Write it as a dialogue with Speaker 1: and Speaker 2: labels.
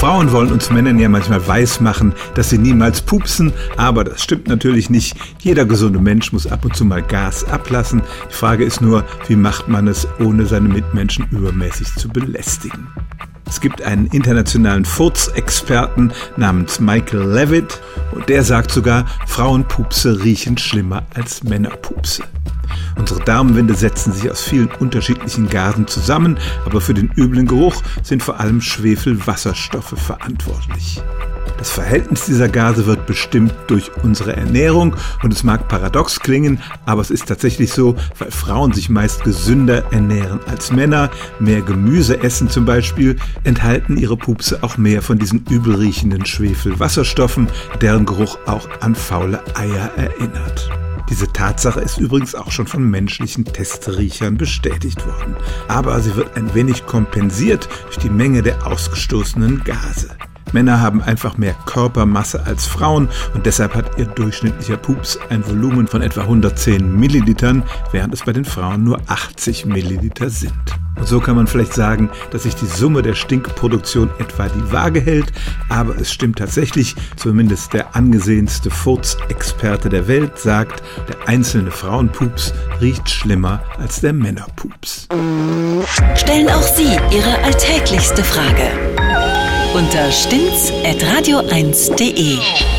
Speaker 1: Frauen wollen uns Männern ja manchmal weismachen, dass sie niemals pupsen, aber das stimmt natürlich nicht. Jeder gesunde Mensch muss ab und zu mal Gas ablassen. Die Frage ist nur, wie macht man es, ohne seine Mitmenschen übermäßig zu belästigen. Es gibt einen internationalen Furzexperten namens Michael Levitt und der sagt sogar, Frauenpupse riechen schlimmer als Männerpupse. Unsere Darmwände setzen sich aus vielen unterschiedlichen Gasen zusammen, aber für den üblen Geruch sind vor allem Schwefelwasserstoffe verantwortlich. Das Verhältnis dieser Gase wird bestimmt durch unsere Ernährung und es mag paradox klingen, aber es ist tatsächlich so, weil Frauen sich meist gesünder ernähren als Männer, mehr Gemüse essen zum Beispiel, enthalten ihre Pupse auch mehr von diesen übelriechenden Schwefelwasserstoffen, deren Geruch auch an faule Eier erinnert. Diese Tatsache ist übrigens auch schon von menschlichen Testriechern bestätigt worden. Aber sie wird ein wenig kompensiert durch die Menge der ausgestoßenen Gase. Männer haben einfach mehr Körpermasse als Frauen und deshalb hat ihr durchschnittlicher Pups ein Volumen von etwa 110 Millilitern, während es bei den Frauen nur 80 Milliliter sind. Und so kann man vielleicht sagen, dass sich die Summe der Stinkproduktion etwa die Waage hält, aber es stimmt tatsächlich, zumindest der angesehenste Furzexperte der Welt sagt, der einzelne Frauenpups riecht schlimmer als der Männerpups.
Speaker 2: Stellen auch Sie Ihre alltäglichste Frage unter stimmt's at radio1.de.